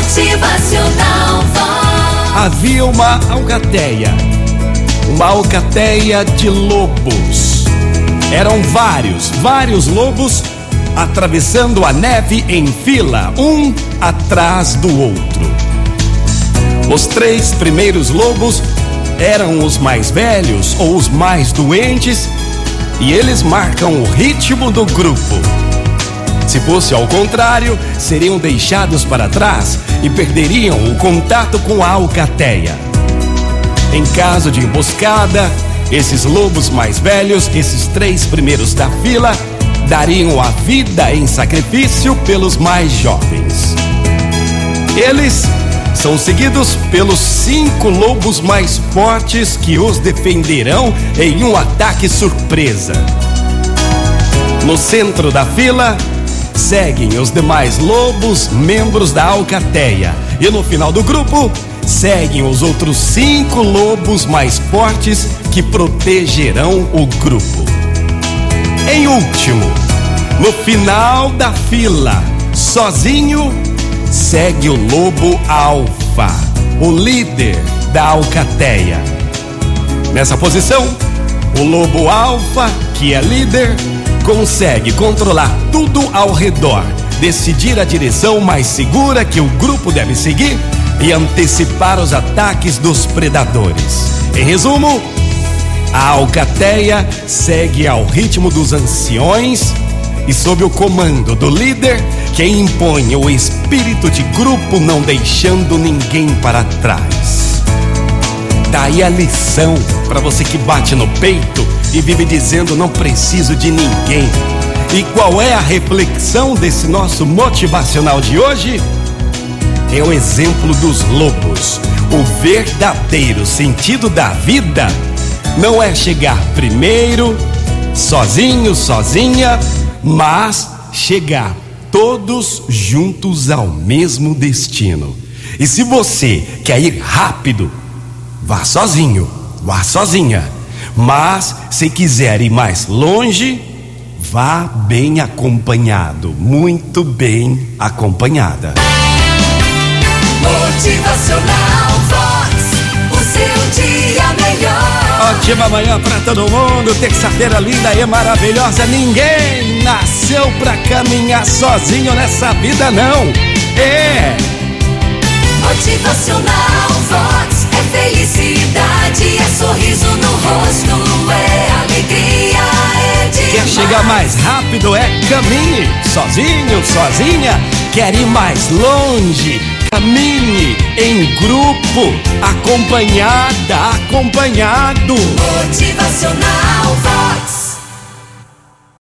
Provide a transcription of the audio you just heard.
Motivacional Vox. Havia uma alcateia, uma alcateia de lobos. Eram vários, vários lobos atravessando a neve em fila, um atrás do outro. Os três primeiros lobos eram os mais velhos ou os mais doentes e eles marcam o ritmo do grupo. Se fosse ao contrário, seriam deixados para trás e perderiam o contato com a alcateia. Em caso de emboscada, esses lobos mais velhos, esses três primeiros da fila, dariam a vida em sacrifício pelos mais jovens. Eles são seguidos pelos cinco lobos mais fortes que os defenderão em um ataque surpresa. No centro da fila, seguem os demais lobos, membros da alcateia. E no final do grupo, seguem os outros cinco lobos mais fortes que protegerão o grupo. Em último, no final da fila, sozinho, segue o lobo alfa, o líder da alcateia. Nessa posição, o lobo alfa, que é líder, consegue controlar tudo ao redor, decidir a direção mais segura que o grupo deve seguir e antecipar os ataques dos predadores. Em resumo, a alcateia segue ao ritmo dos anciões e sob o comando do líder que impõe o espírito de grupo, não deixando ninguém para trás. Daí a lição para você que bate no peito e vive dizendo não preciso de ninguém. E qual é a reflexão desse nosso motivacional de hoje? É o exemplo dos lobos. O verdadeiro sentido da vida não é chegar primeiro, sozinho, sozinha, mas chegar todos juntos ao mesmo destino. E se você quer ir rápido, vá sozinho, vá sozinha. Mas se quiser ir mais longe, vá bem acompanhado, muito bem acompanhada. Motivacional Vox. O seu dia melhor. Ótima manhã pra todo mundo, terça-feira linda e maravilhosa. Ninguém nasceu pra caminhar sozinho nessa vida, não. É. Motivacional sorriso no rosto, é alegria, é demais. Quer chegar mais rápido? É caminhe. Sozinho, sozinha. Quer ir mais longe? Caminhe em grupo, acompanhada, acompanhado. Motivacional